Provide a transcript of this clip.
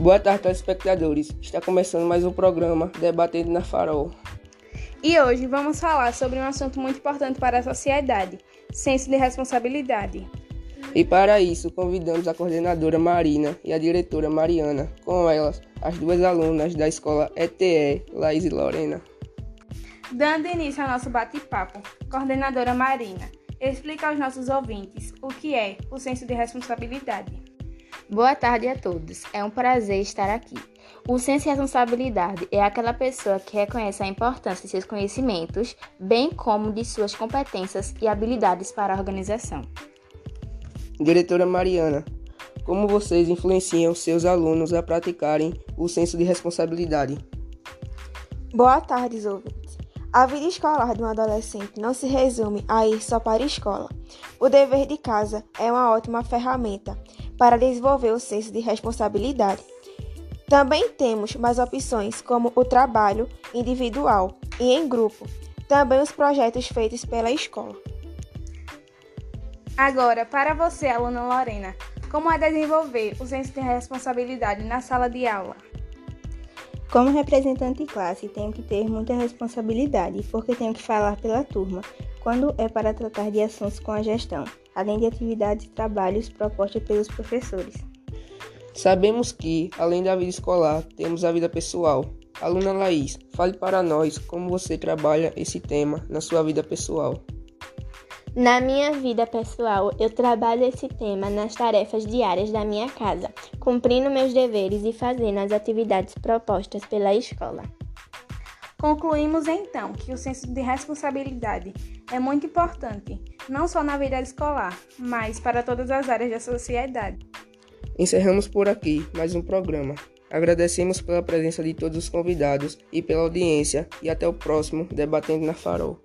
Boa tarde, telespectadores. Está começando mais um programa Debatendo na Farol. E hoje vamos falar sobre um assunto muito importante para a sociedade: senso de responsabilidade. E para isso, convidamos a coordenadora Marina e a diretora Mariana, com elas, as duas alunas da escola ETE, Laís e Lorena. Dando início ao nosso bate-papo, coordenadora Marina, explica aos nossos ouvintes o que é o senso de responsabilidade. Boa tarde a todos. É um prazer estar aqui. O senso de responsabilidade é aquela pessoa que reconhece a importância de seus conhecimentos, bem como de suas competências e habilidades para a organização. Diretora Mariana, como vocês influenciam seus alunos a praticarem o senso de responsabilidade? Boa tarde, ouvintes. A vida escolar de um adolescente não se resume a ir só para a escola. O dever de casa é uma ótima ferramenta para desenvolver o senso de responsabilidade. Também temos mais opções como o trabalho individual e em grupo, também os projetos feitos pela escola. Agora, para você, aluna Lorena, como é desenvolver o senso de responsabilidade na sala de aula? Como representante de classe, tenho que ter muita responsabilidade, porque tenho que falar pela turma, quando é para tratar de assuntos com a gestão, além de atividades e trabalhos propostos pelos professores. Sabemos que, além da vida escolar, temos a vida pessoal. Aluna Laís, fale para nós como você trabalha esse tema na sua vida pessoal. Na minha vida pessoal, eu trabalho esse tema nas tarefas diárias da minha casa, cumprindo meus deveres e fazendo as atividades propostas pela escola. Concluímos então que o senso de responsabilidade é muito importante, não só na vida escolar, mas para todas as áreas da sociedade. Encerramos por aqui mais um programa. Agradecemos pela presença de todos os convidados e pela audiência, e até o próximo Debatendo na Farol.